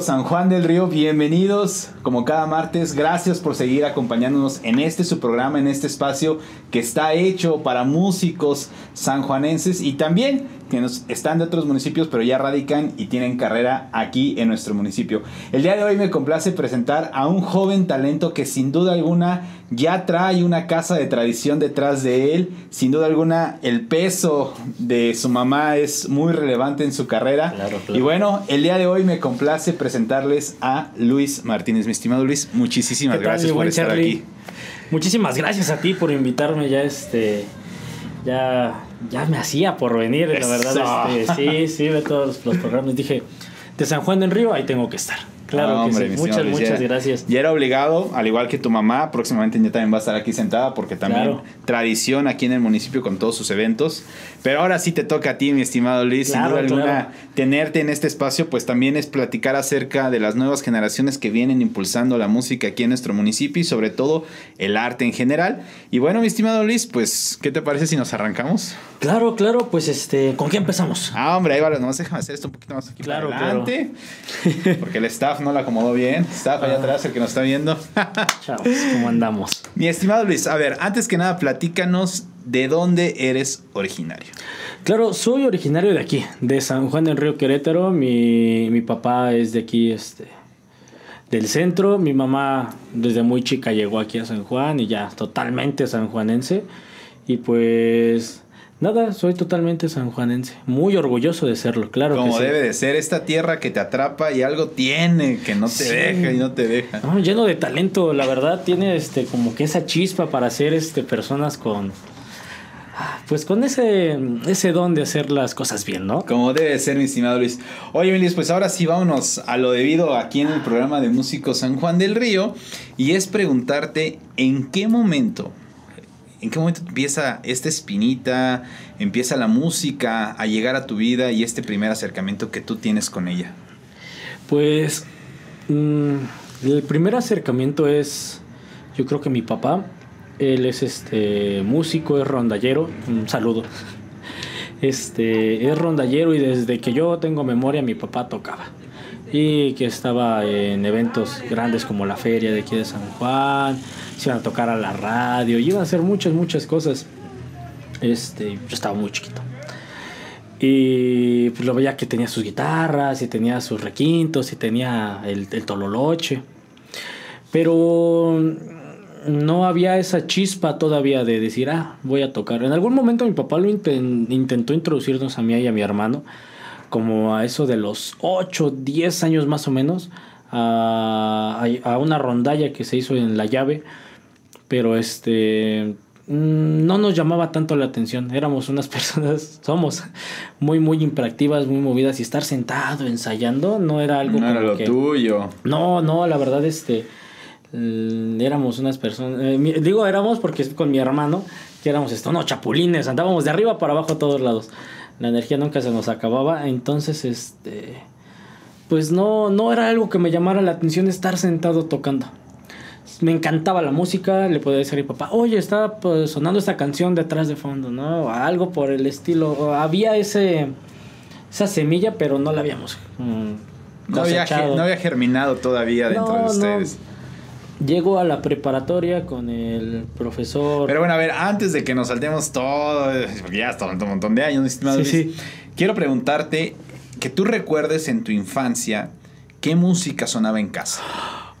San Juan del Río, bienvenidos como cada martes. Gracias por seguir acompañándonos en este su programa, en este espacio que está hecho para músicos sanjuanenses y también que nos están de otros municipios, pero ya radican y tienen carrera aquí en nuestro municipio. El día de hoy me complace presentar a un joven talento que sin duda alguna ya trae una casa de tradición detrás de él. Sin duda alguna, el peso de su mamá es muy relevante en su carrera. Y bueno, el día de hoy me complace presentarles a Luis Martínez. Mi estimado Luis, muchísimas gracias por estar aquí. Muchísimas gracias a ti por invitarme ya este ya ya me hacía por venir, la verdad. Este, sí, sí, de todos los programas. Dije, de San Juan del Río, ahí tengo que estar. Claro que sí. Muchas, muchas gracias. Ya era obligado, al igual que tu mamá, próximamente ya también va a estar aquí sentada porque también tradición aquí en el municipio con todos sus eventos. Pero ahora sí te toca a ti, mi estimado Luis, sin duda alguna, tenerte en este espacio, pues también es platicar acerca de las nuevas generaciones que vienen impulsando la música aquí en nuestro municipio y sobre todo el arte en general. Y bueno, mi estimado Luis, pues, ¿qué te parece si nos arrancamos? Claro, claro, pues este, ¿con qué empezamos? Ah, hombre, ahí va, nomás déjame hacer esto un poquito más aquí claro, adelante. Porque el staff no la acomodó bien. Staff allá ah. atrás, el que nos está viendo. Chavos, ¿cómo andamos? Mi estimado Luis, a ver, antes que nada, platícanos de dónde eres originario. Claro, soy originario de aquí, de San Juan del Río Querétaro. Mi, mi papá es de aquí, este, del centro. Mi mamá desde muy chica llegó aquí a San Juan y ya totalmente sanjuanense. Y pues Nada, soy totalmente sanjuanense. Muy orgulloso de serlo, claro. Como debe de ser, esta tierra que te atrapa y algo tiene que no te deja y no te deja. lleno de talento, la verdad, tiene este como que esa chispa para ser este personas con pues con ese, ese don de hacer las cosas bien, ¿no? Como debe ser, mi estimado Luis. Oye, Luis, pues ahora sí vámonos a lo debido aquí en el programa de Músicos San Juan del Río. Y es preguntarte en qué momento ¿En qué momento empieza esta espinita, empieza la música a llegar a tu vida y este primer acercamiento que tú tienes con ella? Pues mm, el primer acercamiento es, yo creo que mi papá, él es este músico, es rondallero, un saludo. Este, es rondallero y desde que yo tengo memoria mi papá tocaba y que estaba en eventos grandes como la feria de aquí de San Juan, a tocar a la radio, iban a hacer muchas, muchas cosas. Este, yo estaba muy chiquito. Y pues lo veía que tenía sus guitarras, y tenía sus requintos, y tenía el, tololoche. Pero no había esa chispa todavía de decir, ah, voy a tocar. En algún momento mi papá lo intentó introducirnos a mí y a mi hermano como a eso de los 8, 10 años más o menos, a una rondalla que se hizo en la llave, pero este mm, no nos llamaba tanto la atención. Éramos unas personas, somos muy, muy imperactivas, muy movidas y estar sentado ensayando no era algo. No era lo tuyo. No, no, la verdad, este. Éramos unas personas. Eh, digo, éramos porque con mi hermano, que éramos esto, no, chapulines, andábamos de arriba para abajo a todos lados la energía nunca se nos acababa, entonces este pues no no era algo que me llamara la atención estar sentado tocando. Me encantaba la música, le podía decir a mi papá, oye, está pues, sonando esta canción detrás de fondo, ¿no? Algo por el estilo. Había ese esa semilla, pero no la habíamos mm, no, había, no había germinado todavía dentro de ustedes. Llego a la preparatoria con el profesor. Pero bueno, a ver, antes de que nos saltemos todo, porque ya está un montón de años, estimado quiero preguntarte que tú recuerdes en tu infancia qué música sonaba en casa.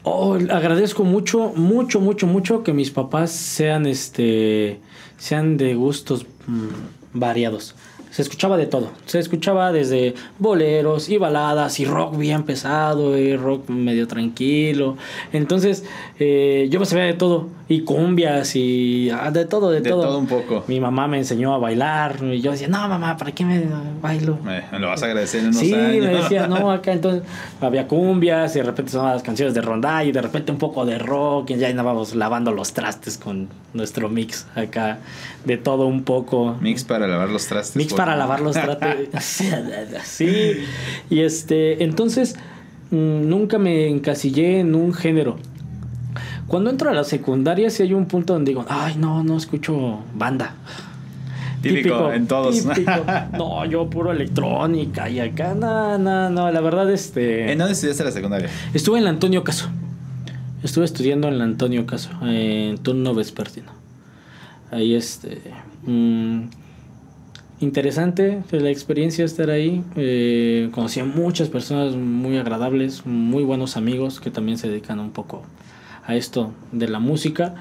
Oh, agradezco mucho, mucho, mucho, mucho que mis papás sean este sean de gustos mm, variados se escuchaba de todo. Se escuchaba desde boleros y baladas y rock bien pesado y rock medio tranquilo. Entonces eh, yo me sabía de todo. Y cumbias y ah, de todo, de, todo. De todo un poco. Mi mamá me enseñó a bailar y yo decía, no mamá, ¿para qué me bailo? me lo vas a agradecer en unos sí, me decía, no, acá entonces había cumbias y de repente sonaban las canciones de ronda y de repente un poco de rock y ya andábamos lavando los trastes con nuestro mix acá de todo un poco. Mix para lavar los trastes. Mix para lavar los trastes. sí. Y este, entonces mm, nunca me encasillé en un género. Cuando entro a la secundaria, sí hay un punto donde digo, ay, no, no escucho banda. Típico, en todos. típico. No, yo puro electrónica y acá, no, no, no, la verdad, este... ¿En dónde estudiaste la secundaria? Estuve en la Antonio Caso. Estuve estudiando en la Antonio Caso, en turno vespertino. Ahí, este... mm, interesante fue la experiencia estar ahí. Eh, conocí a muchas personas muy agradables, muy buenos amigos que también se dedican un poco a esto de la música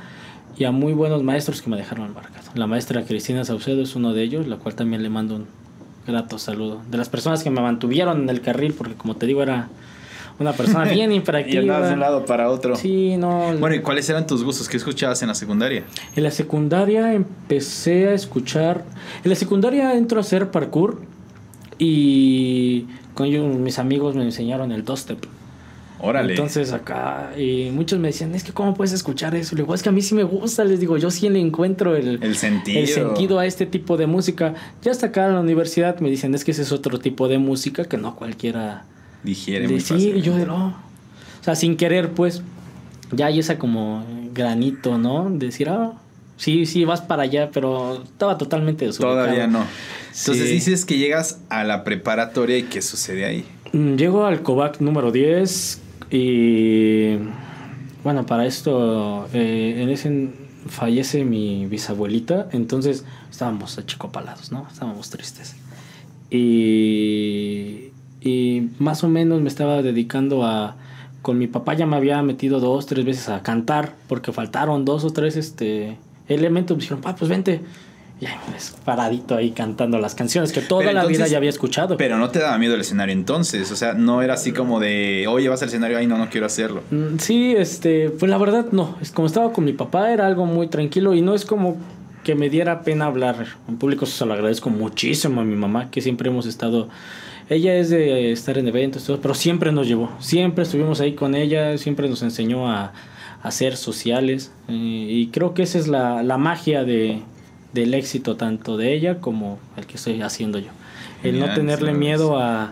y a muy buenos maestros que me dejaron marcado. La maestra Cristina Saucedo es uno de ellos, la cual también le mando un grato saludo. De las personas que me mantuvieron en el carril, porque como te digo, era una persona bien Y hiperactiva. andabas de un lado para otro. Sí, no. Bueno, ¿y cuáles eran tus gustos? ¿Qué escuchabas en la secundaria? En la secundaria empecé a escuchar. En la secundaria entro a hacer parkour y con ellos, mis amigos me enseñaron el dubstep. Órale. Entonces acá, y muchos me decían, es que ¿cómo puedes escuchar eso? Le digo, es que a mí sí me gusta, les digo, yo sí le encuentro el, el sentido. el sentido a este tipo de música. Ya hasta acá en la universidad me dicen, es que ese es otro tipo de música que no cualquiera Digiere muy decir. fácil. Yo de no. O sea, sin querer, pues, ya hay esa como granito, ¿no? Decir, ah, sí, sí, vas para allá, pero estaba totalmente desubicado. Todavía no. Entonces Sí. dices que llegas a la preparatoria y ¿qué sucede ahí? Mm, Llego al COVAC número 10 y bueno, para esto eh, en ese fallece mi bisabuelita, entonces estábamos achicopalados, ¿no? Estábamos tristes. Y, y más o menos me estaba dedicando a con mi papá ya me había metido dos, tres veces a cantar porque faltaron dos o tres este elementos, me dijeron, "Pa, pues vente." Y ahí me ves paradito ahí cantando las canciones que toda Pero la vida ya había escuchado. Pero no te daba miedo el escenario entonces. O sea, no era así como de, oye, vas al escenario, ay, no, no quiero hacerlo. Mm, Sí, este, pues la verdad no. Es como estaba con mi papá, era algo muy tranquilo y no es como que me diera pena hablar en público. Eso se lo agradezco muchísimo a mi mamá, que siempre hemos estado. Ella es de estar en eventos, todo, pero siempre nos llevó. Siempre estuvimos ahí con ella, siempre nos enseñó a, a ser sociales. eh, y creo que esa es la, la magia de, del éxito, tanto de ella como el que estoy haciendo yo. El no tenerle sí, miedo a,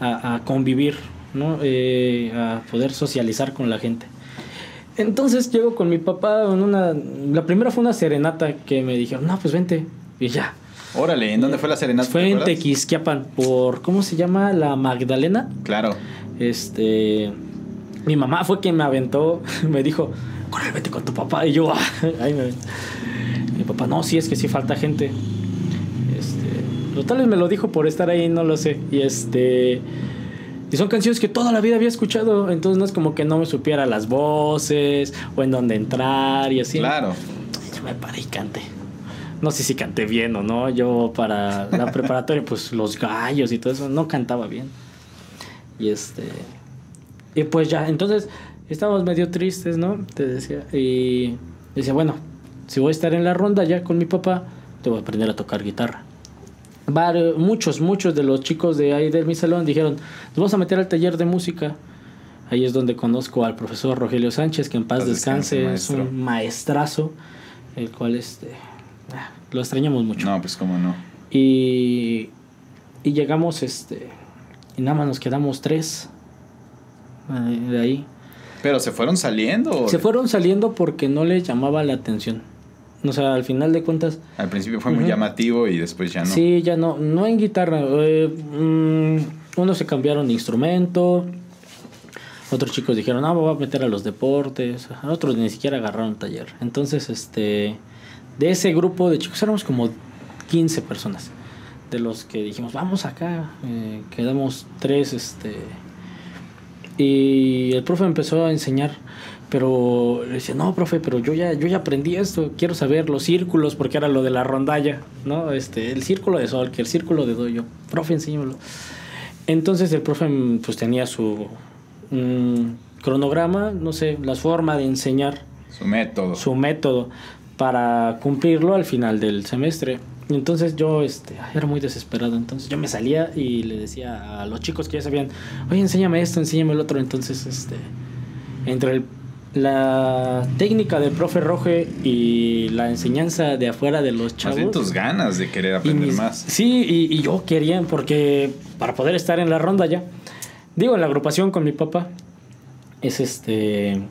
a, a convivir, ¿no? Eh, a poder socializar con la gente. Entonces llego con mi papá en una... La primera fue una serenata que me dijeron, no, pues vente. Y ya. Órale, ¿en dónde fue la serenata? Fue en? Tequisquiapan por... ¿Cómo se llama? La Magdalena. Claro. Este... Mi mamá fue quien me aventó, me dijo, corre, vete con tu papá. Y yo, ahí me... Mi papá, no, sí, es que sí falta gente. Este, lo tal vez me lo dijo por estar ahí, no lo sé. Y este... Y son canciones que toda la vida había escuchado, entonces no es como que no me supiera las voces o en dónde entrar y así. Claro. Yo me paré y canté. No sé si canté bien o no. Yo para la preparatoria, pues los gallos y todo eso, no cantaba bien. Y este. Y pues ya, entonces estábamos medio tristes, ¿no? Te decía. Y decía, bueno, si voy a estar en la ronda ya con mi papá, te voy a aprender a tocar guitarra. Vari- muchos, muchos de los chicos de ahí de mi salón dijeron, nos vamos a meter al taller de música. Ahí es donde conozco al profesor Rogelio Sánchez, que en paz Paz descanse, descanse, es un maestrazo, el cual este, ah, lo extrañamos mucho. No, pues cómo no. Y, y llegamos, este, y nada más nos quedamos tres eh, de ahí. Pero se fueron saliendo. Se fueron saliendo porque no les llamaba la atención. O sea, al final de cuentas, Al principio fue muy llamativo y después ya no. Sí, ya no, no en guitarra. eh, mm, unos se cambiaron de instrumento. Otros chicos dijeron, no, me voy a meter a los deportes. Otros ni siquiera agarraron taller. Entonces, este, de ese grupo de chicos éramos como 15 personas. De los que dijimos, vamos acá. eh, quedamos tres, este. Y el profe empezó a enseñar. Pero le decía, no, profe, pero yo ya, yo ya aprendí esto, quiero saber los círculos, porque era lo de la rondalla, ¿no? Este, el círculo de sol, que el círculo de do, yo, profe, enséñamelo. Entonces el profe pues tenía su mm, cronograma, no sé, la forma de enseñar, Su método. su método para cumplirlo al final del semestre. Entonces yo este, era muy desesperado, entonces yo me salía y le decía a los chicos que ya sabían, oye, enséñame esto, enséñame el otro. Entonces, este, entre el- la técnica del profe Roge y la enseñanza de afuera de los Más chavos. bien tus ganas de querer aprender mis- más. Sí, y, y yo quería, porque para poder estar en la ronda ya, digo, en la agrupación con mi papá, es este.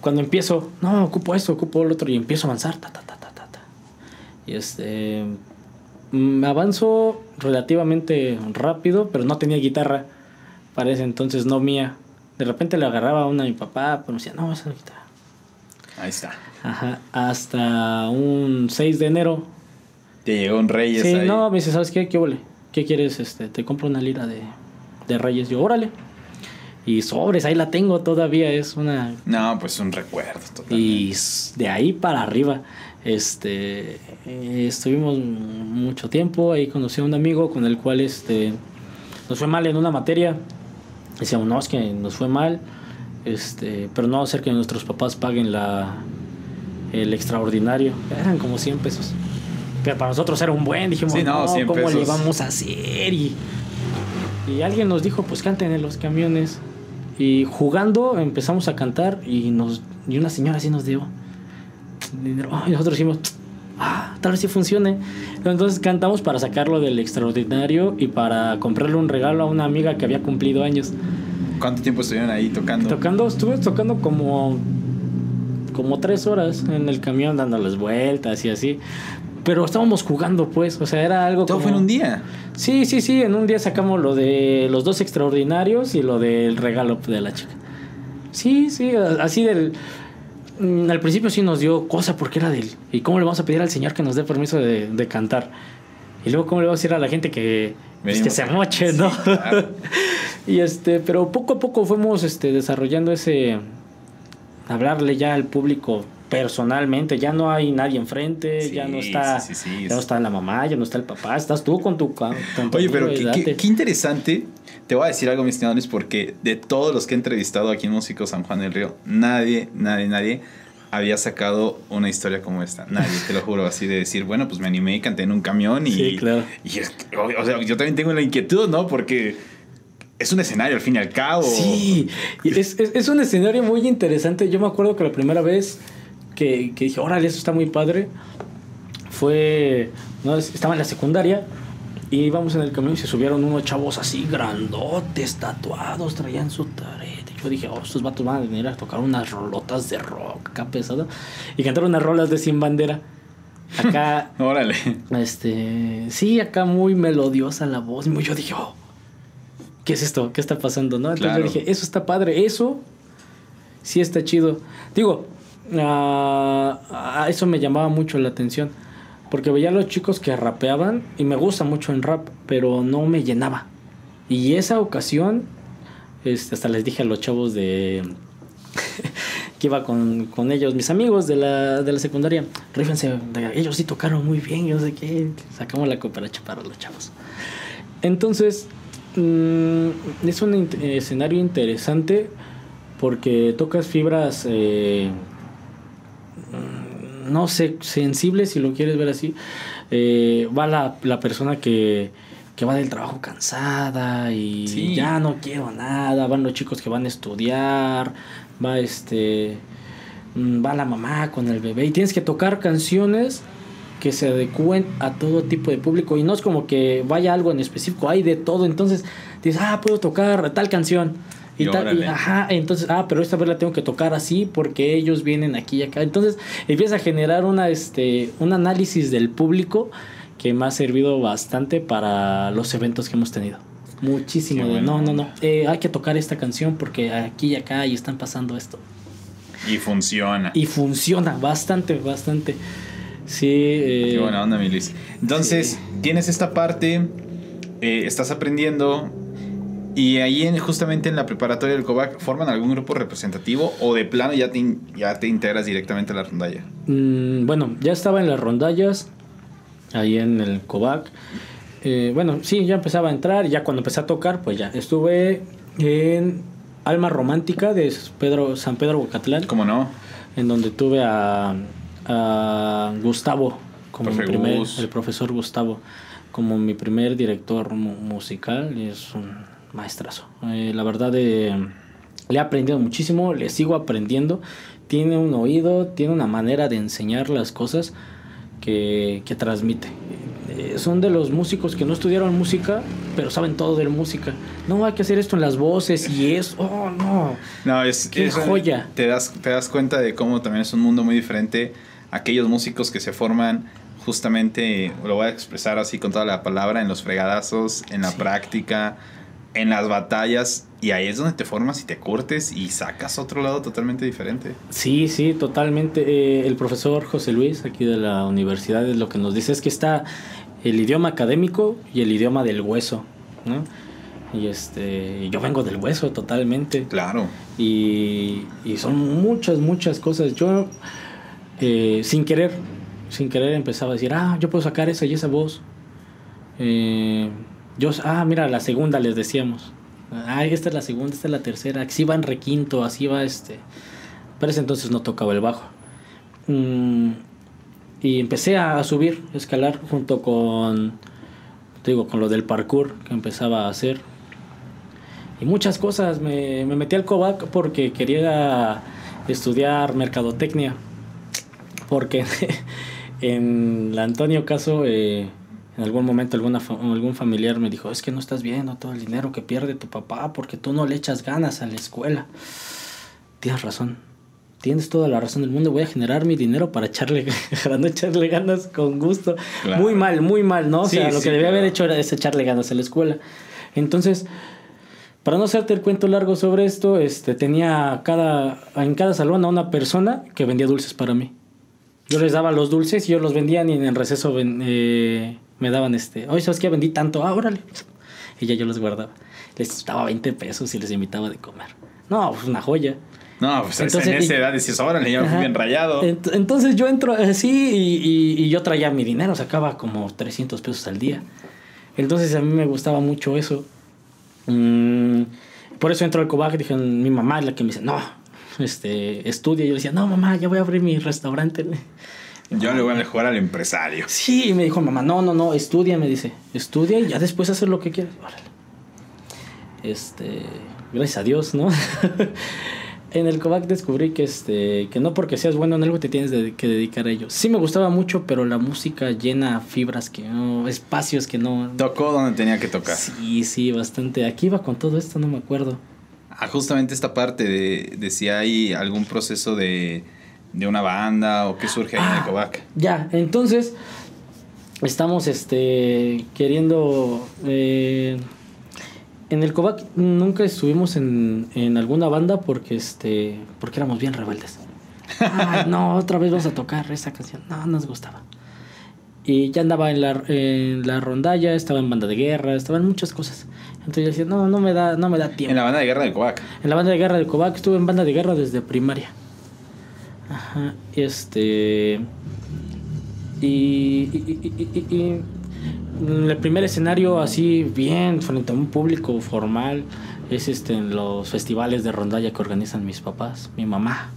Cuando empiezo, no, ocupo esto, ocupo el otro, y empiezo a avanzar, ta, ta, ta, ta, ta, ta. Y este. mm, avanzo relativamente rápido, pero no tenía guitarra para ese entonces, no mía. De repente le agarraba una a mi papá, pero me decía, no, esa no es guitarra. Ahí está. Ajá, hasta un 6 de enero. Te llegó un Reyes Sí, ahí. no, me dice, ¿sabes qué? ¿Qué huele? ¿Qué quieres? Este, te compro una lira de, de Reyes. Yo, órale. Y sobres, ahí la tengo todavía, es una... No, pues un recuerdo totalmente. Y de ahí para arriba, este, eh, estuvimos mucho tiempo, ahí conocí a un amigo con el cual, este, nos fue mal en una materia. Decíamos, no, es que nos fue mal, este, pero no ser que nuestros papás paguen la, el extraordinario. Eran como 100 pesos. Pero para nosotros era un buen, dijimos, Sí, no, no, 100 ¿cómo le vamos a hacer? Y, y alguien nos dijo, pues canten en los camiones. Y jugando empezamos a cantar y nos y una señora así nos dio dinero. Y nosotros dijimos, tal vez sí funcione. Entonces cantamos para sacarlo del extraordinario y para comprarle un regalo a una amiga que había cumplido años. ¿Cuánto tiempo estuvieron ahí tocando? Tocando, estuve tocando como como tres horas en el camión dándoles vueltas y así. Pero estábamos jugando, pues, o sea, era algo Todo como... fue en un día. Sí, sí, sí, en un día sacamos lo de los dos extraordinarios y lo del regalo de la chica. Sí, sí, así del... mm, Al principio sí nos dio cosa porque era del... ¿Y cómo le vamos a pedir al Señor que nos dé permiso de, de cantar? Y luego cómo le vamos a decir a la gente que, pues, que se moche, Sí, ¿no? claro. y este, pero poco a poco fuimos este, desarrollando ese... Hablarle ya al público personalmente, ya no hay nadie enfrente, Sí, ya no está, sí, sí, sí. ya no está la mamá, ya no está el papá, estás tú con tu, con tu Oye, pero qué, qué- date. qué interesante. Te voy a decir algo, mis estimado Luis, porque de todos los que he entrevistado aquí en Músico San Juan del Río, nadie, nadie, nadie había sacado una historia como esta. Nadie, te lo juro, así de decir, bueno, pues me animé y canté en un camión y... Sí, claro. y o, sea, yo también tengo la inquietud, ¿no? Porque es un escenario al fin y al cabo. Sí, es, es, es un escenario muy interesante. Yo me acuerdo que la primera vez que, que dije, órale, eso está muy padre, fue, no, estaba en la secundaria y íbamos en el camión y se subieron unos chavos así grandotes, tatuados, traían su tarete. Yo dije, oh, estos vatos van a venir a tocar unas rolotas de rock acá pesado y cantar unas rolas de Sin Bandera. Acá Órale. este, sí, acá muy melodiosa la voz. y Yo dije, oh, ¿qué es esto? ¿Qué está pasando? ¿no? Entonces Claro. yo dije, eso está padre, eso sí está chido. Digo, ah, eso me llamaba mucho la atención. Porque veía a los chicos que rapeaban y me gusta mucho en rap, pero no me llenaba. Y esa ocasión, este, hasta les dije a los chavos de que iba con, con ellos, mis amigos de la, de la secundaria, rífense, ellos sí tocaron muy bien, yo sé qué, sacamos la cooperacha para los chavos. Entonces, mm, es un escenario interesante porque tocas fibras, eh, no sé, sensibles, si lo quieres ver así. Eh, va la, la persona que, que va del trabajo cansada y Sí. ya no quiero nada, van los chicos que van a estudiar, va este mm, va la mamá con el bebé y tienes que tocar canciones que se adecúen a todo tipo de público y no es como que vaya algo en específico, hay de todo, entonces dices, ah, puedo tocar tal canción. Y ajá, entonces, ah, pero esta vez la tengo que tocar así porque ellos vienen aquí y acá. Entonces empieza a generar una, este, un análisis del público que me ha servido bastante para los eventos que hemos tenido. Muchísimo. Buena no, no, no. eh, hay que tocar esta canción porque aquí y acá y están pasando esto. Y funciona. Y funciona bastante, bastante. Sí. eh, Qué buena onda, mi Luis. Entonces, sí. tienes esta parte, eh, estás aprendiendo. Y ahí en, justamente en la preparatoria del COVAC, ¿forman algún grupo representativo o de plano ya te, in- ya te integras directamente a la rondalla? Mm, bueno, ya estaba en las rondallas, ahí en el COVAC. Eh, bueno, sí, ya empezaba a entrar. Ya cuando empecé a tocar, pues ya estuve en Alma Romántica de Pedro, San Pedro Bocatlán, ¿Cómo no? en donde tuve a, a Gustavo, como mi primer, el profesor Gustavo, como mi primer director mu- musical. y Es un maestrazo. Eh, la verdad, eh, le he aprendido muchísimo, le sigo aprendiendo. Tiene un oído, tiene una manera de enseñar las cosas que, que transmite. Eh, son de los músicos que no estudiaron música, pero saben todo de música. No, hay que hacer esto en las voces y es, oh, no. No, es, Qué es- joya. Te das, te das cuenta de cómo también es un mundo muy diferente. Aquellos músicos que se forman justamente, lo voy a expresar así con toda la palabra, en los fregadazos, en la práctica, en las batallas, y ahí es donde te formas y te curtes y sacas otro lado totalmente diferente. Sí, sí, totalmente. Eh, el profesor José Luis, aquí de la universidad, lo que nos dice es que está el idioma académico y el idioma del hueso, ¿no? Y este, yo vengo del hueso totalmente. Claro. Y, y son muchas, muchas cosas. Yo, eh, sin querer, sin querer empezaba a decir, ah, yo puedo sacar esa y esa voz. Eh, yo, ah, mira, la segunda les decíamos. Ah, esta es la segunda, esta es la tercera. Así va en requinto, así va este. Pero ese entonces no tocaba el bajo. Mm, y empecé a subir, a escalar junto con, te digo, con lo del parkour que empezaba a hacer y muchas cosas. Me, me metí al COVAC porque quería estudiar mercadotecnia. Porque en la Antonio Caso, eh, en algún momento alguna, algún familiar me dijo, es que no estás viendo todo el dinero que pierde tu papá porque tú no le echas ganas a la escuela. Tienes razón. Tienes toda la razón del mundo. Voy a generar mi dinero para echarle, para no echarle ganas con gusto. Muy mal, muy mal, ¿no? O sea, lo que debía haber hecho era echarle ganas a la escuela. Entonces, para no hacerte el cuento largo sobre esto, este, tenía cada, en cada salón a una persona que vendía dulces para mí. Yo les daba los dulces y ellos los vendían y en el receso eh, me daban este, oye, ¿sabes qué? Vendí tanto, ah, órale. Y ya yo los guardaba. Les daba 20 pesos y les invitaba de comer. No, pues una joya. No, pues entonces, en esa edad decías, órale, ya fui bien rayado. Entonces yo entro así y, y, yo traía mi dinero, sacaba como 300 pesos al día. Entonces a mí me gustaba mucho eso. Mm, por eso entró al Cobac, dije, mi mamá es la que me dice, no, este, estudia. Yo le decía, no, mamá, ya voy a abrir mi restaurante. Yo le voy a mejorar al empresario. Sí, me dijo mamá, no, no, no, estudia, me dice, estudia y ya después hacer lo que quieras. Este, gracias a Dios, ¿no? en el Kovac descubrí que, este, que no porque seas bueno en algo te tienes que dedicar a ello. Sí me gustaba mucho, pero la música llena fibras que no, espacios que no... Tocó donde tenía que tocar. Sí, sí, bastante. Aquí iba con todo esto, no me acuerdo. Ah, justamente esta parte de, de si hay algún proceso de, de una banda o qué surge ahí en el Kovac. Ah, ya, entonces estamos este, queriendo... Eh, en el Kovac nunca estuvimos en, en, alguna banda porque este porque éramos bien rebeldes. Ay, no, otra vez vamos a tocar esa canción. No, nos gustaba. Y ya andaba en la, en la rondalla, estaba en banda de guerra, estaba en muchas cosas. Entonces yo decía, no, no me da, no me da tiempo. En la banda de guerra del Kovac. En la banda de guerra del Kovac, estuve en banda de guerra desde primaria. Ajá, este. Y, y, y, y el primer escenario así bien frente a un público formal es este en los festivales de rondalla que organizan mis papás, mi mamá.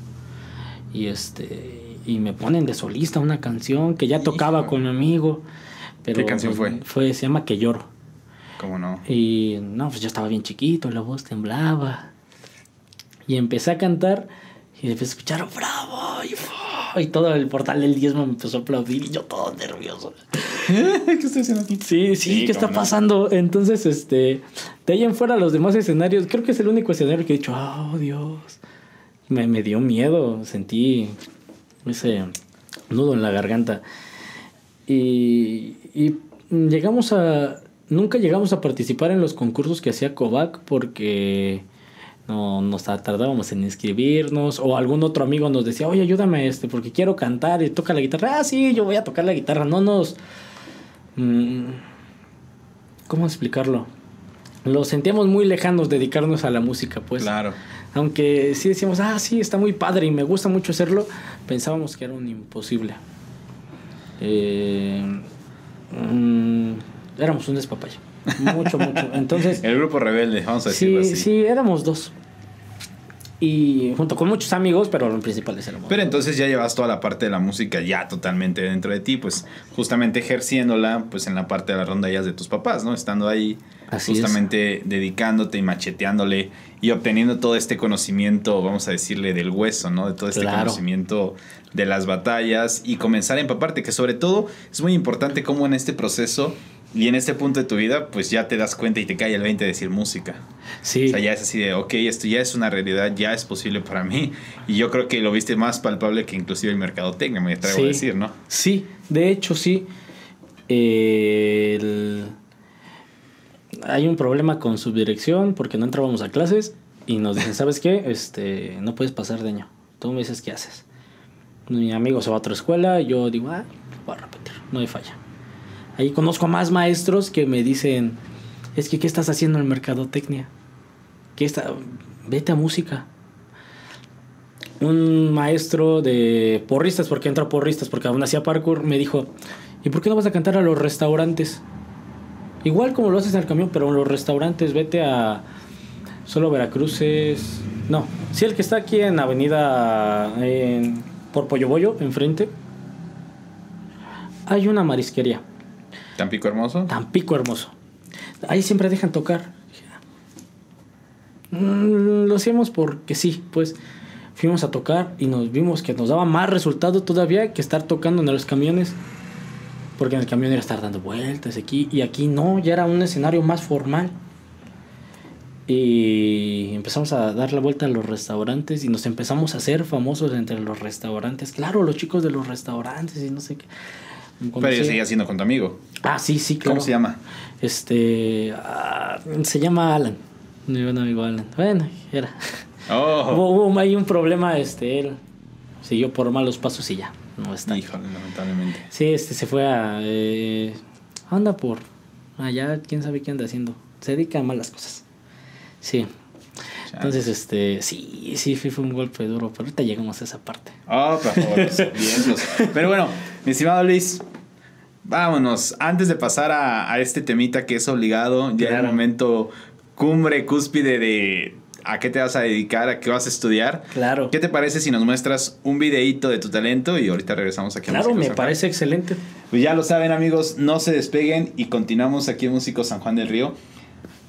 Y este y me ponen de solista una canción que ya tocaba con mi amigo. Pero ¿Qué canción fue? Fue se llama Que lloro. ¿Cómo no? Y no, pues yo estaba bien chiquito, la voz temblaba. Y empecé a cantar y empecé a escuchar bravo y, y todo el portal del diezmo me empezó a aplaudir y yo todo nervioso. ¿Qué estoy haciendo aquí? Sí, sí, ¿qué está pasando? Entonces, este, de ahí en fuera los demás escenarios, creo que es el único escenario que he dicho, oh Dios, me, me dio miedo, sentí ese nudo en la garganta. Y, y llegamos a, nunca llegamos a participar en los concursos que hacía Kovac porque no nos tardábamos en inscribirnos o algún otro amigo nos decía, oye, ayúdame este porque quiero cantar y toca la guitarra. Ah, sí, yo voy a tocar la guitarra. No nos Mm, ¿Cómo explicarlo? Lo sentíamos muy lejanos dedicarnos a la música, pues. Claro. Aunque sí decíamos, ah, sí, está muy padre y me gusta mucho hacerlo, pensábamos que era un imposible. Eh, mm, éramos un despapalle. Mucho, mucho. Entonces. El grupo rebelde, vamos a decirlo sí, Sí, éramos dos y junto con muchos amigos, pero lo principal es el amor. Pero entonces ya llevas toda la parte de la música ya totalmente dentro de ti, pues justamente ejerciéndola pues en la parte de las rondallas de tus papás, ¿no? Estando ahí justamente dedicándote y macheteándole y obteniendo todo este conocimiento, vamos a decirle, del hueso, ¿no? De todo este conocimiento de las batallas y comenzar a empaparte, que sobre todo es muy importante cómo en este proceso Y en este punto de tu vida, pues ya te das cuenta y te cae el 20 de decir música. Sí. O sea, ya es así de, ok, esto ya es una realidad, ya es posible para mí. Y yo creo que lo viste más palpable que inclusive el mercadotecnia, me atrevo Sí. a decir, ¿no? Sí, de hecho sí. El- Hay un problema con subdirección porque no entrábamos a clases y nos dicen, ¿sabes qué? Este, no puedes pasar de año. Tú me dices qué haces. Mi amigo se va a otra escuela yo digo, ah, voy a repetir, no hay falla. Ahí conozco a más maestros que me dicen, es que ¿qué estás haciendo en mercadotecnia? ¿Qué está? Vete a música un maestro de porristas, porque entra porristas, porque aún hacía parkour, me dijo, ¿y por qué no vas a cantar a los restaurantes? Igual como lo haces en el camión, pero en los restaurantes, vete a solo Veracruces. No, sí, el que está aquí en Avenida en- por Pollo Bollo, enfrente. Hay una marisquería, Tampico hermoso. Tampico hermoso. Ahí siempre dejan tocar. "Mm, lo hacemos porque sí, pues fuimos a tocar y nos vimos que nos daba más resultado todavía que estar tocando en los camiones. Porque en el camión era estar dando vueltas aquí y aquí no, ya era un escenario más formal. Y empezamos a dar la vuelta a los restaurantes y nos empezamos a hacer famosos entre los restaurantes. Claro, los chicos de los restaurantes y no sé qué. Pero yo seguía siendo con tu amigo. Ah, sí, sí, claro. ¿Cómo se llama? Este. ah, se llama Alan. Mi buen amigo Alan. Bueno, era. Oh, Hubo, hubo ahí un problema, este, él siguió por malos pasos y ya. No está. híjole, lamentablemente. Sí, este se fue a. eh, anda por. Allá, quién sabe qué anda haciendo. Se dedica a malas cosas. Sí. Entonces, este. Sí, sí, fue, un golpe duro. Pero ahorita llegamos a esa parte. Oh, por favor, los vientos. Pero bueno, mi estimado Luis, vámonos. Antes de pasar a, a este temita que es obligado, ya el Claro. momento cumbre, cúspide de a qué te vas a dedicar, a qué vas a estudiar. Claro. ¿Qué te parece si nos muestras un videíto de tu talento y ahorita regresamos aquí a Claro, me parece excelente. Pues ya lo saben amigos, no se despeguen y continuamos aquí en Músicos San Juan del Río.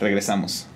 Regresamos.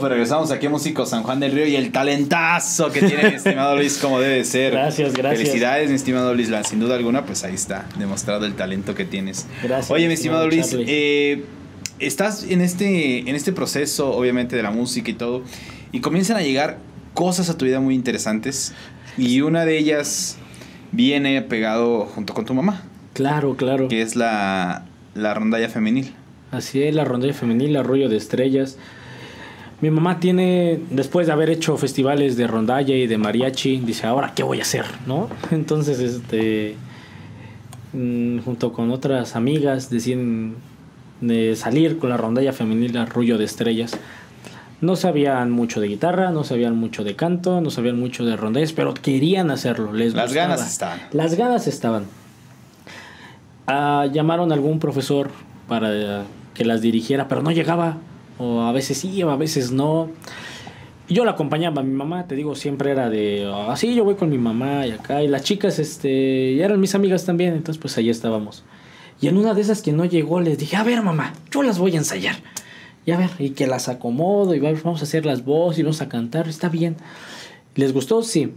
Pues regresamos aquí a Músico San Juan del Río y el talentazo que tiene mi estimado Luis, como debe ser. Gracias, gracias. Felicidades, mi estimado Luis. La- Sin duda alguna, pues ahí está, demostrado el talento que tienes. Gracias, Oye, mi estimado Luis, eh, estás en este, en este proceso, obviamente, de la música y todo, y comienzan a llegar cosas a tu vida muy interesantes, y una de ellas viene pegado junto con tu mamá, Claro, claro. que es la, la rondalla femenil. Así es, la rondalla femenil, arroyo de estrellas. Mi mamá tiene, después de haber hecho festivales de rondalla y de mariachi, dice, ahora, ¿qué voy a hacer? ¿No? Entonces, este, mm, junto con otras amigas, deciden de salir con la rondalla femenil arroyo de estrellas. No sabían mucho de guitarra, no sabían mucho de canto, no sabían mucho de rondallas, pero querían hacerlo. Les Las gustaba. ganas estaban. Las ganas estaban. Ah, llamaron a algún profesor para que las dirigiera, pero no llegaba. O a veces sí, a veces no. Yo la acompañaba, mi mamá, te digo, siempre era de, así yo voy con mi mamá y acá. Y las chicas, este, y eran mis amigas también, entonces pues ahí estábamos. Y en una de esas que no llegó, les dije, a ver mamá, yo las voy a ensayar. Y a ver, y que las acomodo, y va- vamos a hacer las voces, y vamos a cantar, está bien. ¿Les gustó? Sí.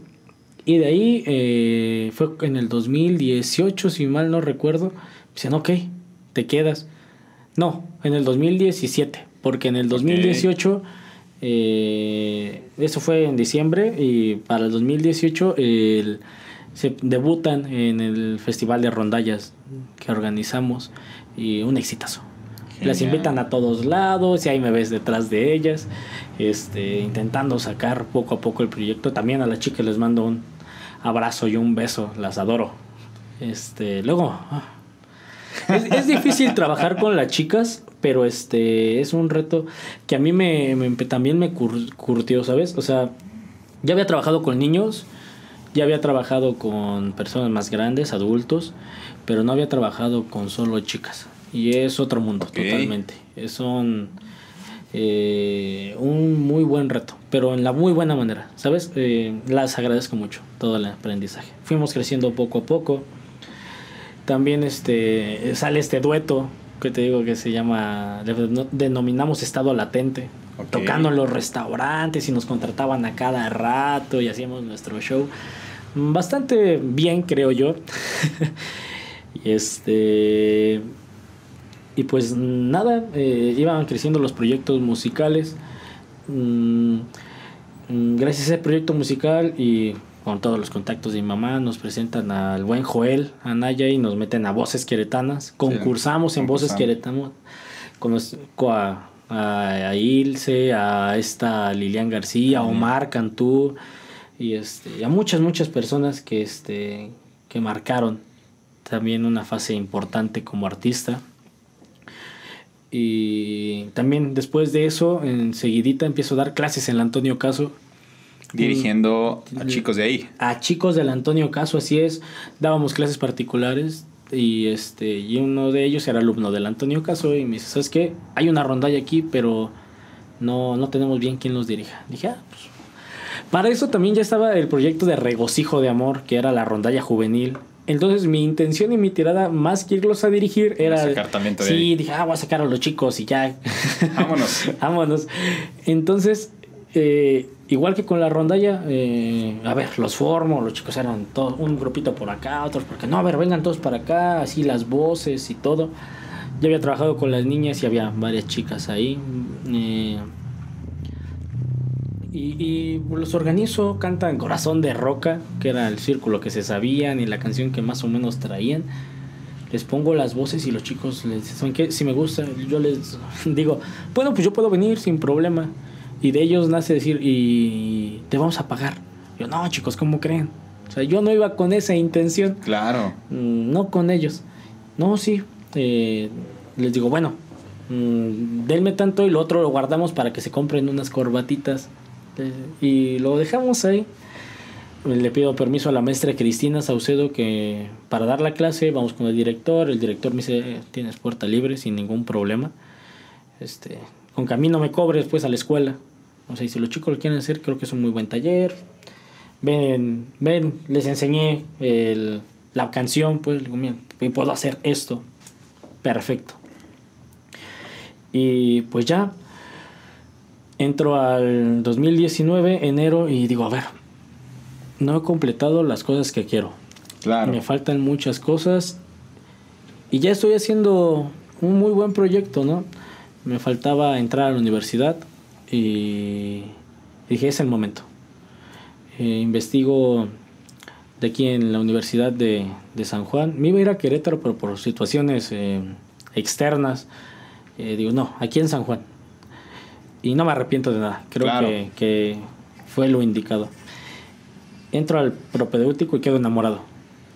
Y de ahí eh, fue en el 2018, si mal no recuerdo. Dicen, ok, te quedas. No, en el 2017, porque en el 2018, eh, eso fue en diciembre, y para el 2018 el- se debutan en el Festival de Rondallas que organizamos, y un exitazo. Las invitan a todos lados y ahí me ves detrás de ellas, este, intentando sacar poco a poco el proyecto. También a las chicas les mando un abrazo y un beso, las adoro. Este, luego, ah, es, es difícil trabajar con las chicas, pero este es un reto que a mí me, me- también me cur- curtió, ¿sabes? O sea, ya había trabajado con niños, ya había trabajado con personas más grandes, adultos, pero no había trabajado con solo chicas. Y es otro mundo, totalmente. Es un, eh, un muy buen reto, pero en la muy buena manera, ¿sabes? Eh, las agradezco mucho, todo el aprendizaje. Fuimos creciendo poco a poco. También este sale este dueto que te digo que se llama, le denominamos estado latente. Tocando en los restaurantes y nos contrataban a cada rato y hacíamos nuestro show. Bastante bien, creo yo. y este. Y pues nada, eh, iban creciendo los proyectos musicales. Mm, mm, gracias a ese proyecto musical y con todos los contactos de mi mamá, nos presentan al buen Joel Anaya y nos meten a Voces Queretanas. Concursamos en Voces. Queretanas. Conozco a, a, a Ilse, a esta Lilian García, a Omar Cantú y este, y a muchas, muchas personas que, este, que marcaron también una fase importante como artista. Y también después de eso, enseguidita empiezo a dar clases en el Antonio Caso Dirigiendo a Mm. chicos de ahí. a chicos del Antonio Caso, así es, dábamos clases particulares y este y uno de ellos era alumno del Antonio Caso y me dice, ¿sabes qué? Hay una rondalla aquí, pero no, no tenemos bien quién los dirija. Dije, ah, pues. Para eso también ya estaba el proyecto de Regocijo de Amor, que era la rondalla juvenil. Entonces mi intención y mi tirada, más que irlos a dirigir, era... sacar de sí, ahí. dije, ah, voy a sacar a los chicos y ya. Vámonos. Vámonos. Entonces, eh, igual que con la rondalla, eh, a ver, los formo, los chicos eran todos, un grupito por acá, otros porque no, a ver, vengan todos para acá, así las voces y todo. Ya había trabajado con las niñas y había varias chicas ahí. eh, y, y los organizo, cantan Corazón de Roca, que era el círculo que se sabían y la canción que más o menos traían. Les pongo las voces y los chicos les dicen, ¿saben qué? Si me gusta, yo les digo, bueno, pues yo puedo venir sin problema. Y de ellos nace decir, y te vamos a pagar. Yo, no, chicos, ¿cómo creen? O sea, yo no iba con esa intención. Claro. Mm, no con ellos. No, sí. eh, les digo, bueno, mm, denme tanto y lo otro lo guardamos para que se compren unas corbatitas. Eh, y lo dejamos ahí. Le pido permiso a la maestra Cristina Saucedo que para dar la clase vamos con el director. El director me dice, tienes puerta libre sin ningún problema. Este, con camino me cobre después a la escuela. O sea, y si los chicos lo quieren hacer, creo que es un muy buen taller. Ven, ven, les enseñé el- la canción, pues, digo, "Miren, y puedo hacer esto. Perfecto. Y pues ya, entro al 2019, enero, y digo, a ver, no he completado las cosas que quiero. Claro. Me faltan muchas cosas y ya estoy haciendo un muy buen proyecto, ¿no? Me faltaba entrar a la universidad y dije, es el momento. Eh, investigo de aquí en la Universidad de, de San Juan. Me iba a ir a Querétaro, pero por situaciones eh, externas, eh, digo, no, aquí en San Juan. Y no me arrepiento de nada. Creo Claro. que, que fue lo indicado. Entro al propedéutico y quedo enamorado.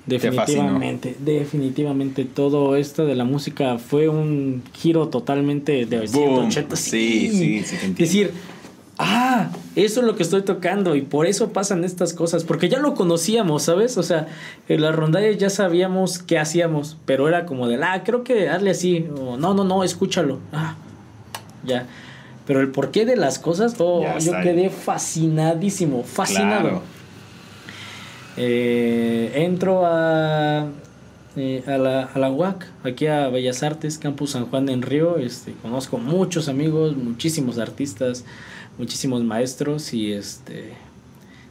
Definitivamente, definitivamente todo esto de la música fue un giro totalmente de Boom. 180. Sí, sí, sí, entiendo. Decir, ah, eso es lo que estoy tocando y por eso pasan estas cosas, porque ya lo conocíamos, ¿sabes? O sea, en las rondallas ya sabíamos qué hacíamos, pero era como de, ah, creo que hazle así, o no, no, no, escúchalo. Ah, ya. Pero el porqué de las cosas, oh, yo quedé fascinadísimo, fascinado. Claro. Eh, entro a, eh, a, la, a la UAC, aquí a Bellas Artes, Campus San Juan en Río. Este, conozco muchos amigos, muchísimos artistas, muchísimos maestros y este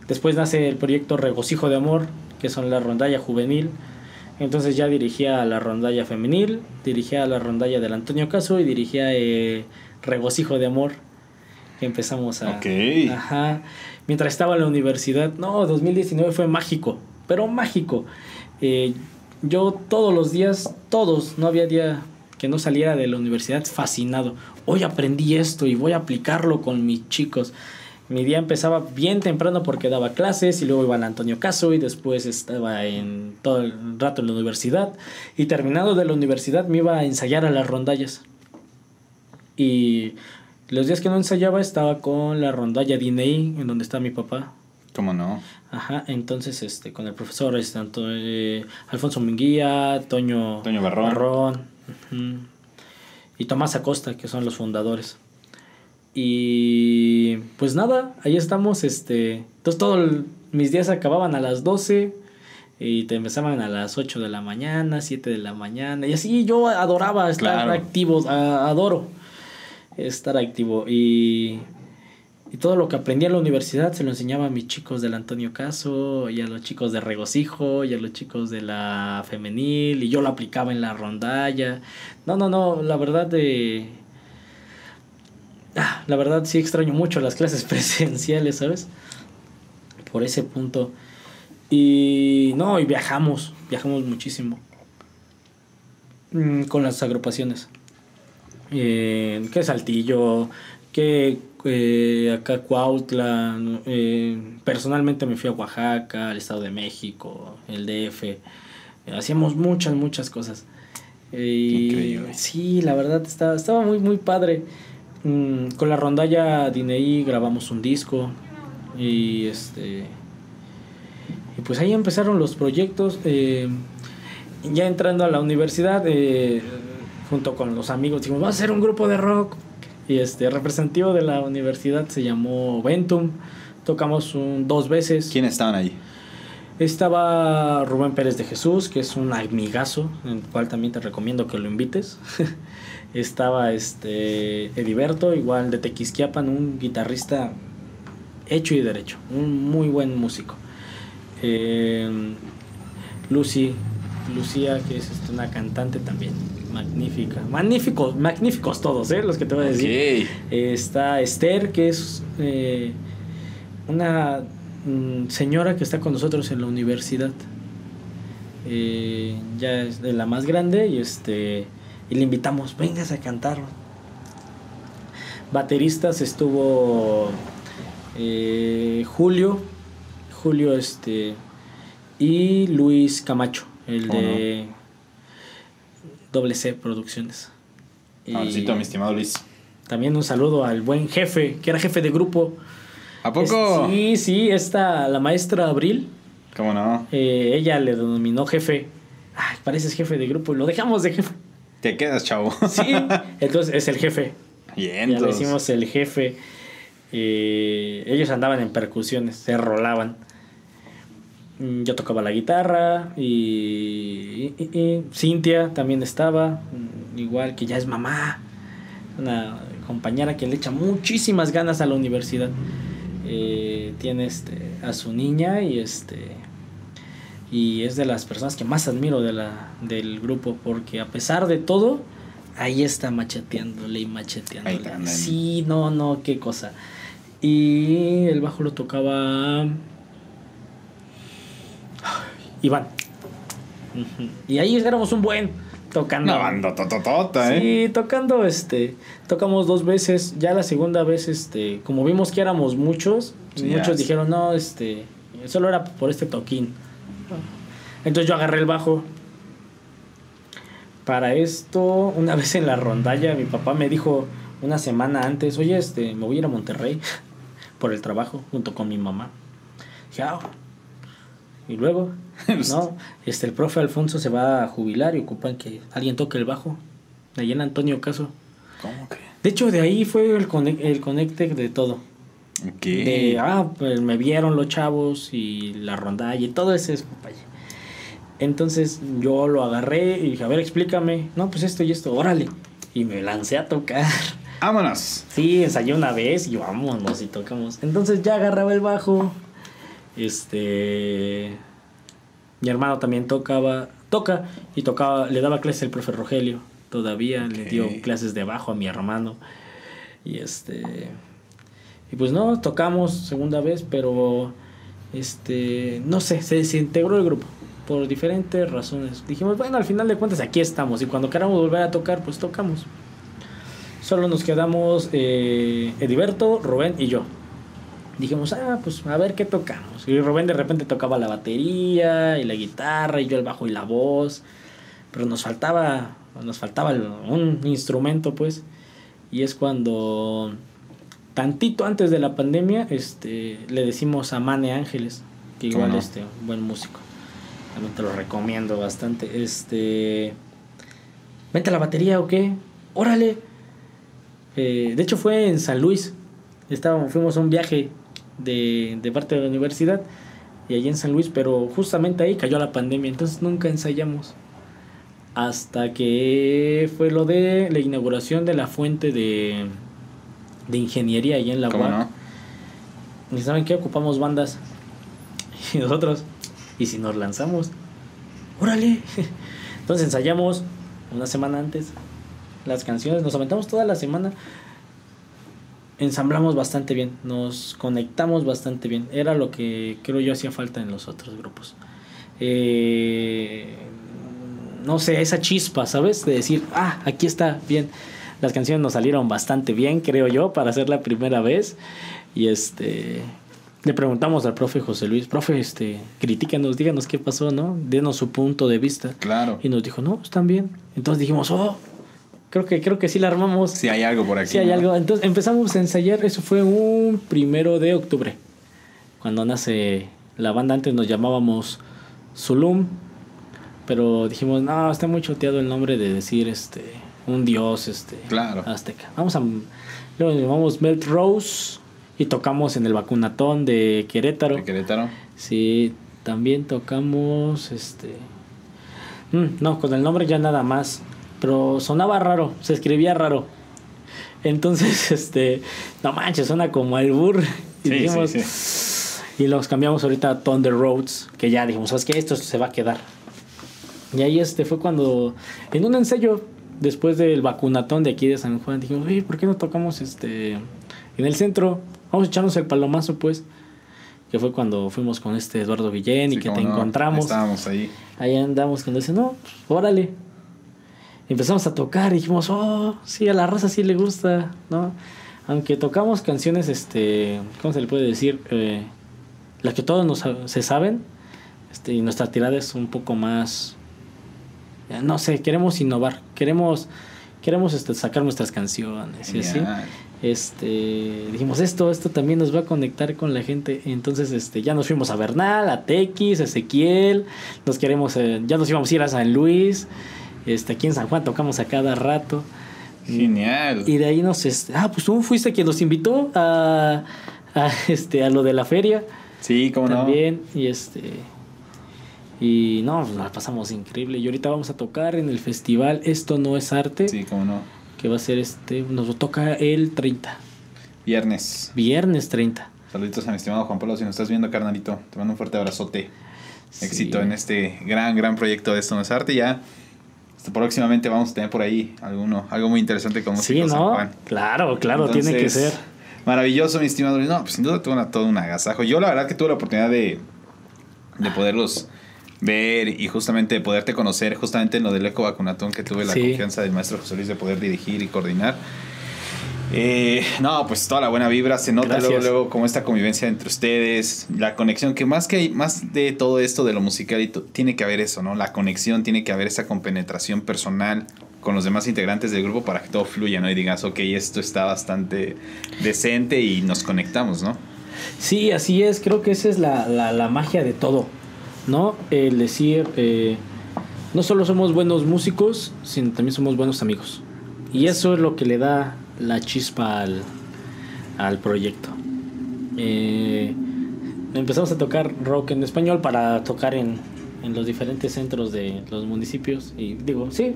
después nace el proyecto Regocijo de Amor, que son la rondalla juvenil. Entonces ya dirigía a la rondalla femenil, dirigía a la rondalla del Antonio Caso y dirigía eh, Regocijo de Amor. Que empezamos a, Ok. Ajá. Mientras estaba en la universidad, no, 2019 fue mágico, pero mágico. Eh, yo todos los días, todos, no había día que no saliera de la universidad fascinado. Hoy aprendí esto y voy a aplicarlo con mis chicos. Mi día empezaba bien temprano porque daba clases y luego iba al Antonio Caso y después estaba en todo el rato en la universidad. Y terminado de la universidad me iba a ensayar a las rondallas. Y los días que no ensayaba estaba con la rondalla DNI, en donde está mi papá. ¿Cómo no? Ajá, entonces este con el profesor este, tanto, eh, Alfonso Munguía, Toño, Toño Barrón. y Tomás Acosta, que son los fundadores. Y pues nada, ahí estamos. Este, entonces todos mis días acababan a las 12 y te empezaban a las 8 de la mañana, 7 de la mañana. Y así yo adoraba estar Claro. activo, a- adoro estar activo. Y, y todo lo que aprendí en la universidad se lo enseñaba a mis chicos del Antonio Caso, y a los chicos de Regocijo, y a los chicos de la Femenil, y yo lo aplicaba en la rondalla. No, no, no, la verdad de... Ah, la verdad sí extraño mucho las clases presenciales, ¿sabes? Por ese punto. Y no, y viajamos, viajamos muchísimo. Mm, con las agrupaciones. Eh, que Saltillo, que eh, acá Cuautla. Eh, personalmente me fui a Oaxaca, al Estado de México, el DF. Hacíamos muchas, muchas cosas. Eh, Increíble. sí, la verdad estaba, estaba muy, muy padre. Mm, con la rondalla Dinei grabamos un disco. Y este. Y pues ahí empezaron los proyectos. eh, ya entrando a la universidad, eh, junto con los amigos, dijimos, vamos a hacer un grupo de rock. Y este representativo de la universidad se llamó Ventum. Tocamos un, dos veces. ¿Quiénes estaban ahí? Estaba Rubén Pérez de Jesús, que es un amigazo, en el cual también te recomiendo que lo invites. Estaba este Ediberto, igual de Tequisquiapan, un guitarrista hecho y derecho, un muy buen músico. Eh, Lucy, Lucía, que es este, una cantante también magnífica. Magníficos, magníficos todos, ¿eh? los que te voy a decir. Eh, está Esther, que es eh, una mm, señora que está con nosotros en la universidad. Eh, ya es de la más grande y este y le invitamos, vengas a cantar. Bateristas estuvo eh, Julio, Julio este y Luis Camacho, el ¿Cómo de Doble C Producciones. Y Abracito, mi estimado Luis. también un saludo al buen jefe, que era jefe de grupo. ¿A poco? Es- sí, sí, esta, la maestra Abril, ¿Cómo no? eh, ella le denominó jefe. Ay, pareces jefe de grupo, lo dejamos de jefe. Te quedas, chavo. Sí, entonces es el jefe. Bien, Ya le decimos el jefe. Eh, ellos andaban en percusiones, se rolaban. Mm, Yo tocaba la guitarra y, y- y Cintia también estaba, mm, igual que ya es mamá, una compañera que le echa muchísimas ganas a la universidad. Eh, tiene este, a su niña y este y es de las personas que más admiro de la, del grupo porque a pesar de todo ahí está macheteándole y macheteándole. Sí, no, no, qué cosa. Y el bajo lo tocaba Iván. Ujú. Y ahí éramos un buen tocando. Una banda tototota, ¿eh? Sí, tocando, este, tocamos dos veces, ya la segunda vez, este, como vimos que éramos muchos, Sí, muchos dijeron, no, este, solo era por este toquín. Entonces yo agarré el bajo. Para esto, una vez en la rondalla, mi papá me dijo una semana antes, oye, este, me voy a ir a Monterrey por el trabajo, junto con mi mamá. Dije, "Ah". Y luego, no, este, el profe Alfonso se va a jubilar y ocupan que alguien toque el bajo. De ahí en Antonio Caso. ¿Cómo que? De hecho, de ahí fue el, conec- el conecte de todo. Ok. De, ah, pues me vieron los chavos y la rondalla y todo ese es papaya. Entonces yo lo agarré y dije, a ver, explícame. No, pues esto y esto, órale. Y me lancé a tocar. Vámonos. Sí, ensayé una vez y vámonos y tocamos. Entonces ya agarraba el bajo. Este. Mi hermano también tocaba. Toca y tocaba. Le daba clases el profe Rogelio. Todavía le dio clases de bajo a mi hermano. Y este. Y pues no, tocamos segunda vez, pero. Este. No sé, se desintegró el grupo. Por diferentes razones. Dijimos, bueno, al final de cuentas aquí estamos. Y cuando queramos volver a tocar, pues tocamos. Solo nos quedamos eh, Ediberto, Rubén y yo. Dijimos, ah, pues a ver qué tocamos. Y Rubén de repente tocaba la batería y la guitarra y yo el bajo y la voz. Pero nos faltaba, nos faltaba un instrumento, pues. Y es cuando, tantito antes de la pandemia, este, le decimos a Mane Ángeles, que ¿Cómo igual no? este, un buen músico. También te lo recomiendo bastante. Este, vente a la batería o qué, órale. Eh, de hecho fue en San Luis. Estábamos, fuimos a un viaje de, de parte de la universidad y allí en San Luis, pero justamente ahí cayó la pandemia, entonces nunca ensayamos. Hasta que fue lo de la inauguración de la fuente de, de ingeniería allá en la ¿Cómo UAC. no? ¿Y saben qué? Ocupamos bandas. Y nosotros, ¿y si nos lanzamos? ¡Órale! Entonces ensayamos una semana antes las canciones, nos aventamos toda la semana. Ensamblamos bastante bien, nos conectamos bastante bien. Era lo que creo yo hacía falta en los otros grupos. Eh, no sé, esa chispa, ¿sabes? De decir, ah, aquí está, bien. Las canciones nos salieron bastante bien, creo yo, para ser la primera vez. Y este. Le preguntamos al profe José Luis, profe, este, critícanos, díganos qué pasó, ¿no? Denos su punto de vista. Claro. Y nos dijo, no, están bien. Entonces dijimos, oh, creo que, creo que sí la armamos. Si hay algo por aquí. Sí hay ¿no? algo. Entonces empezamos a ensayar, eso fue un primero de octubre. Cuando nace la banda, antes nos llamábamos Zulum. Pero dijimos, no, está muy choteado el nombre de decir este un dios este Claro. azteca. Vamos a luego nos llamamos Melt Rose y tocamos en el vacunatón de Querétaro. De Querétaro. Sí, también tocamos este. Mm, no, con el nombre ya nada más. Pero sonaba raro, se escribía raro. Entonces, este. No manches, suena como el burr. Y, Sí, dijimos- sí, y los cambiamos ahorita a Thunder Roads. Que ya dijimos, ¿sabes qué? Esto se va a quedar. Y ahí este fue cuando. En un ensayo, después del vacunatón de aquí de San Juan, dijimos, oye, ¿por qué no tocamos este. En el centro? Vamos a echarnos el palomazo, pues que fue cuando fuimos con este Eduardo Villén y Sí, que te no. encontramos. Estábamos ahí. Ahí andamos cuando dice, no, pues, órale. Empezamos a tocar y dijimos, oh, sí, a la raza sí le gusta, ¿no? Aunque tocamos canciones, este, ¿cómo se le puede decir? Eh, las que todos nos, se saben, este, y nuestra tirada es un poco más, eh, no sé, queremos innovar, queremos queremos este, sacar nuestras canciones y así. Este, dijimos esto, esto también nos va a conectar con la gente. Entonces, este, ya nos fuimos a Bernal, a Tequis, a Ezequiel, nos queremos, eh, ya nos íbamos a ir a San Luis, este, aquí en San Juan tocamos a cada rato. Genial. Y de ahí nos, ah, pues tú fuiste quien nos invitó a, a, este, a lo de la feria Sí, cómo no. también. Y este, y no, pues, la pasamos increíble. Y ahorita vamos a tocar en el festival Esto No Es Arte, Sí, cómo no. que va a ser este, nos toca el 30, Viernes. viernes 30. Saluditos a mi estimado Juan Pablo, si nos estás viendo, carnalito. Te mando un fuerte abrazote. Sí. Éxito en este gran, gran proyecto de Esto no es arte. Ya próximamente vamos a tener por ahí alguno, algo muy interesante con Sí, Músicos San ¿no? Juan. Claro, claro, tiene que ser. Maravilloso, mi estimado Luis. No, pues sin duda tuvo una, todo un agasajo. Yo la verdad que tuve la oportunidad de, de poderlos ver y justamente de poderte conocer justamente en lo del eco vacunatón que tuve la Sí. confianza del maestro José Luis de poder dirigir y coordinar. Eh, no, pues toda la buena vibra se nota luego, luego como esta convivencia entre ustedes, la conexión, que más que hay, más de todo esto de lo musical, y tiene que haber eso, ¿no? La conexión, tiene que haber esa compenetración personal con los demás integrantes del grupo para que todo fluya, ¿no? Y digas, ok, esto está bastante decente y nos conectamos, ¿no? Sí, así es, creo que esa es la, la, la magia de todo, ¿no? El decir, eh, no solo somos buenos músicos, sino también somos buenos amigos. Y eso es lo que le da la chispa al, al proyecto. Eh, empezamos a tocar rock en español para tocar en, en los diferentes centros de los municipios. Y digo, sí.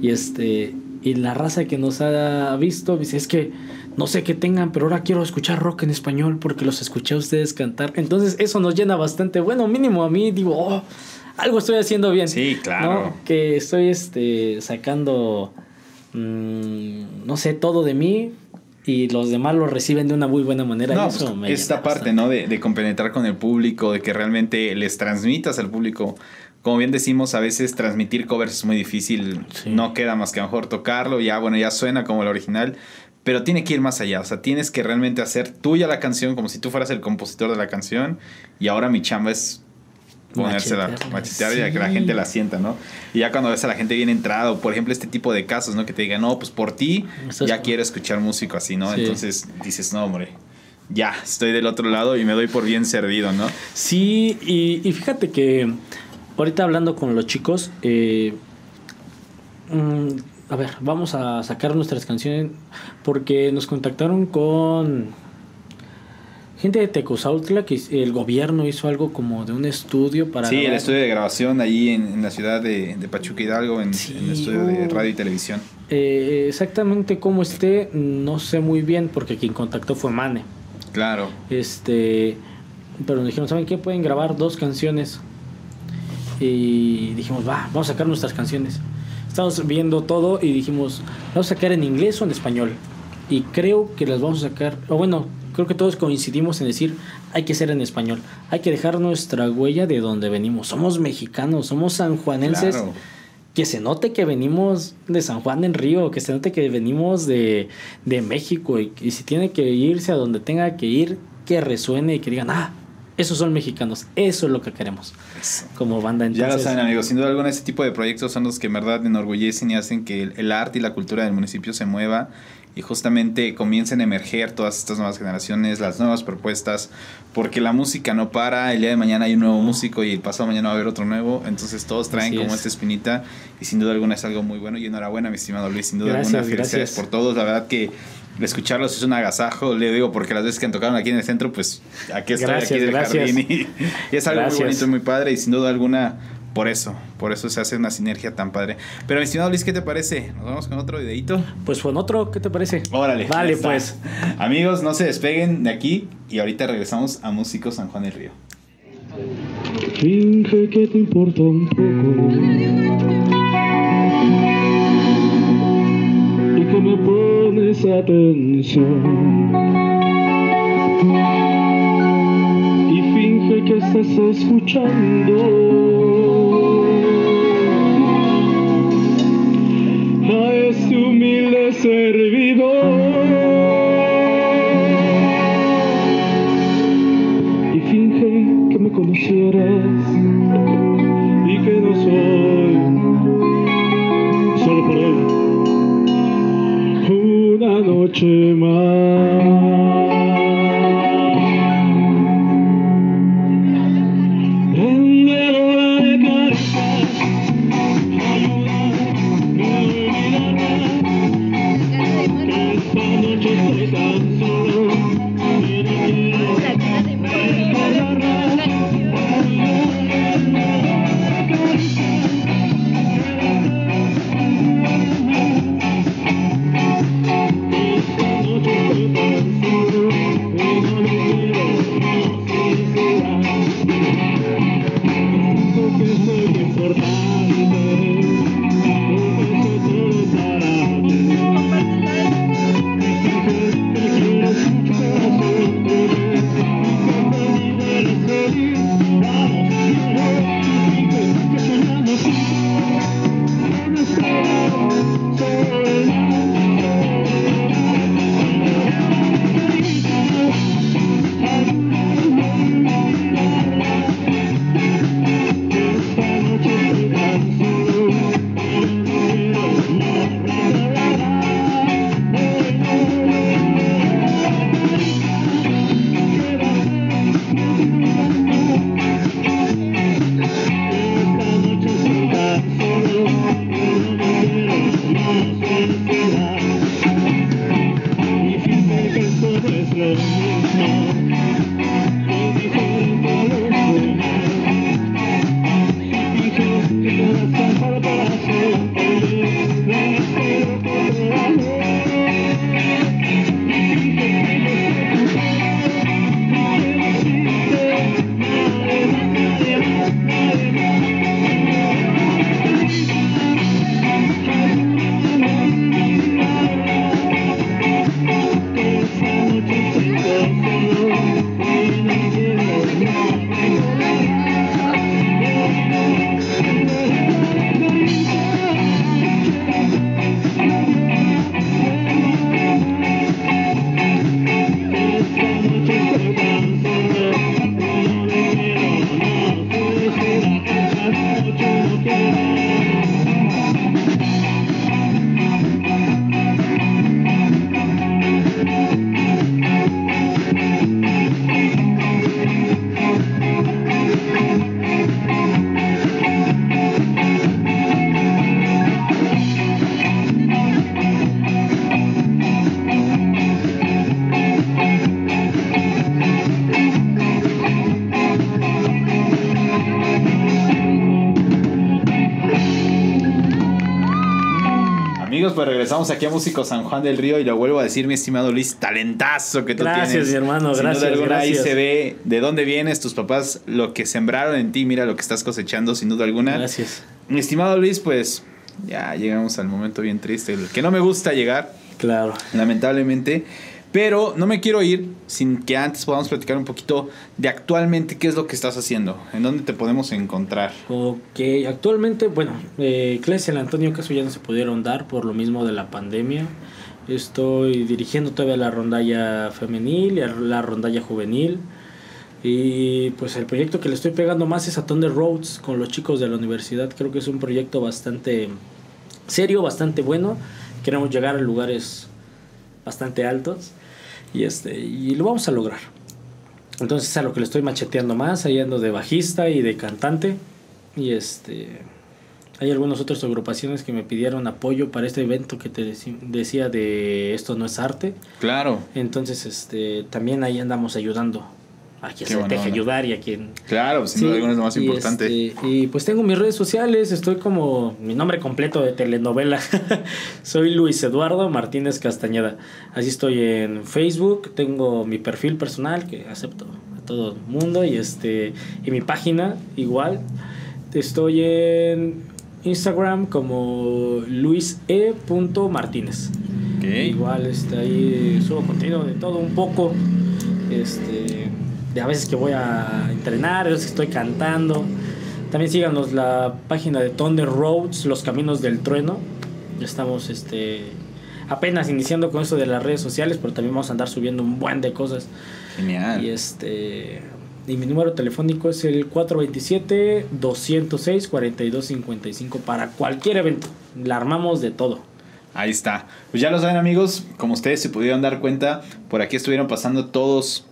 Y este. Y la raza que nos ha visto dice, es que no sé qué tengan, pero ahora quiero escuchar rock en español porque los escuché a ustedes cantar. Entonces eso nos llena bastante. Bueno, mínimo a mí digo, oh, algo estoy haciendo bien. Sí, claro. ¿no? Que estoy este, sacando, mm, no sé, todo de mí y los demás lo reciben de una muy buena manera. No, eso pues, esta parte, bastante. ¿no? De, de compenetrar con el público, de que realmente les transmitas al público. Como bien decimos, a veces transmitir covers es muy difícil. Sí. No queda más que a lo mejor tocarlo. Ya, bueno, ya suena como el original. Pero tiene que ir más allá. O sea, tienes que realmente hacer tuya la canción como si tú fueras el compositor de la canción. Y ahora mi chamba es ponérsela, machetear y a que la sí. gente la sienta, ¿no? Y ya cuando ves a la gente bien entrada, o por ejemplo este tipo de casos, ¿no? Que te digan, no, pues por ti Estás ya quiero escuchar músico así, ¿no? Sí. Entonces dices, no, hombre, ya, estoy del otro lado y me doy por bien servido, ¿no? Sí, y, y fíjate que ahorita hablando con los chicos, eh, mm, a ver, vamos a sacar nuestras canciones porque nos contactaron con gente de Tecozautla que el gobierno hizo algo como de un estudio para sí, el estudio de grabación allí en, en la ciudad de, de Pachuca Hidalgo, en, Sí, en el estudio de uh. radio y televisión. Eh, exactamente cómo esté, no sé muy bien porque quien contactó fue Mane. Claro. Este, pero nos dijeron, ¿saben qué? Pueden grabar dos canciones. Y dijimos, va, vamos a sacar nuestras canciones. Estamos viendo todo y dijimos, vamos a sacar en inglés o en español. Y creo que las vamos a sacar, o bueno, creo que todos coincidimos en decir, hay que ser en español. Hay que dejar nuestra huella de donde venimos. Somos mexicanos, somos sanjuanenses. Claro. Que se note que venimos de San Juan del Río, que se note que venimos de, de México y, y si tiene que irse a donde tenga que ir, que resuene y que digan, ah, esos son mexicanos, eso es lo que queremos Eso. como banda. Ya Entonces, lo saben amigos, sin duda alguna este tipo de proyectos son los que en verdad enorgullecen y hacen que el, el arte y la cultura del municipio se mueva y justamente comiencen a emerger todas estas nuevas generaciones, las nuevas propuestas, porque la música no para, el día de mañana hay un nuevo músico y el pasado mañana va a haber otro nuevo, entonces todos traen Así como es. esta espinita y sin duda alguna es algo muy bueno y enhorabuena mi estimado Luis, sin duda Gracias, alguna felicidades gracias. por todos, la verdad que escucharlos es un agasajo, le digo porque las veces que han tocado aquí en el centro, pues aquí estoy, Gracias, aquí del jardín y, y es algo muy bonito y muy padre y sin duda alguna por eso, por eso se hace una sinergia tan padre. Pero mi estimado Luis, ¿qué te parece? Nos vamos con otro videito. Pues con otro, ¿qué te parece? Órale. Vale, pues. Amigos, no se despeguen de aquí y ahorita regresamos a Músicos San Juan del Río. Finge que te importa un poco y que me pones atención. Y finge que estás escuchando servidor. Pues regresamos aquí a Músico San Juan del Río y lo vuelvo a decir, mi estimado Luis, talentazo que tú Gracias, tienes. mi hermano, Sin gracias, duda alguna, gracias. Ahí se ve de dónde vienes, tus papás, lo que sembraron en ti, mira lo que estás cosechando, sin duda alguna. Gracias. Mi estimado Luis, pues ya llegamos al momento bien triste, el que no me gusta llegar, Claro. lamentablemente. Pero no me quiero ir sin que antes podamos platicar un poquito de actualmente qué es lo que estás haciendo, en dónde te podemos encontrar. Ok, actualmente, bueno, eh, clases en el Antonio Caso ya no se pudieron dar por lo mismo de la pandemia. Estoy dirigiendo todavía la rondalla femenil y la rondalla juvenil. Y pues el proyecto que le estoy pegando más es a Thunder Roads con los chicos de la universidad. Creo que es un proyecto bastante serio, bastante bueno. Queremos llegar a lugares bastante altos y este y lo vamos a lograr. Entonces a lo que le estoy macheteando más, ahí ando de bajista y de cantante. Y este hay algunas otras agrupaciones que me pidieron apoyo para este evento que te decía de esto no es arte. Claro, Entonces, este también ahí andamos ayudando a quien se buena deje onda. ayudar y a quien claro, sin duda alguna es lo más y importante. este, y pues tengo mis redes sociales, estoy como mi nombre completo de telenovela. Soy Luis Eduardo Martínez Castañeda. Así estoy en Facebook, tengo mi perfil personal que acepto a todo el mundo y este y mi página igual. Estoy en Instagram como luise.martínez. Ok. Igual este, ahí subo contenido de todo un poco. Este, de a veces que voy a entrenar, a veces que estoy cantando. También síganos la página de Thunder Roads, Los Caminos del Trueno. Estamos este, apenas iniciando con eso de las redes sociales, pero también vamos a andar subiendo un buen de cosas. Genial. Y este y mi número telefónico es el 427 206 4255 para cualquier evento. La armamos de todo. Ahí está. Pues ya lo saben amigos, como ustedes se pudieron dar cuenta, por aquí estuvieron pasando todos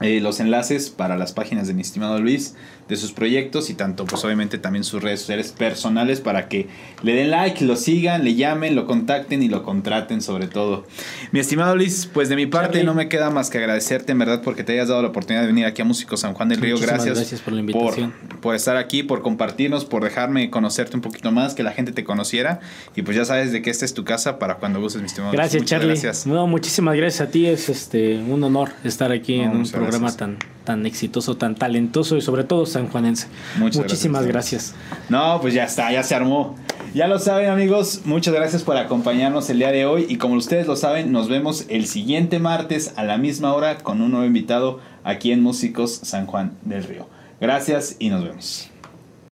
eh, los enlaces para las páginas de mi estimado Luis, de sus proyectos y tanto pues obviamente también sus redes sociales personales para que le den like, lo sigan, le llamen, lo contacten y lo contraten sobre todo. Mi estimado Luis, pues de mi parte Charlie. no me queda más que agradecerte en verdad porque te hayas dado la oportunidad de venir aquí a Músico San Juan del Río. Muchísimas Gracias, gracias por la invitación. por, por estar aquí, por compartirnos, por dejarme conocerte un poquito más, que la gente te conociera y pues ya sabes de que esta es tu casa para cuando gustes, mi estimado. Gracias, Muchas Charlie. Gracias. No, muchísimas gracias a ti. Es este un honor estar aquí No, en un programa gracias. tan, tan exitoso, tan talentoso y sobre todo sanjuanense. Muchas Muchísimas gracias. gracias. No, pues ya está, ya se armó. Ya lo saben amigos, muchas gracias por acompañarnos el día de hoy y como ustedes lo saben, nos vemos el siguiente martes a la misma hora con un nuevo invitado aquí en Músicos San Juan del Río. Gracias y nos vemos.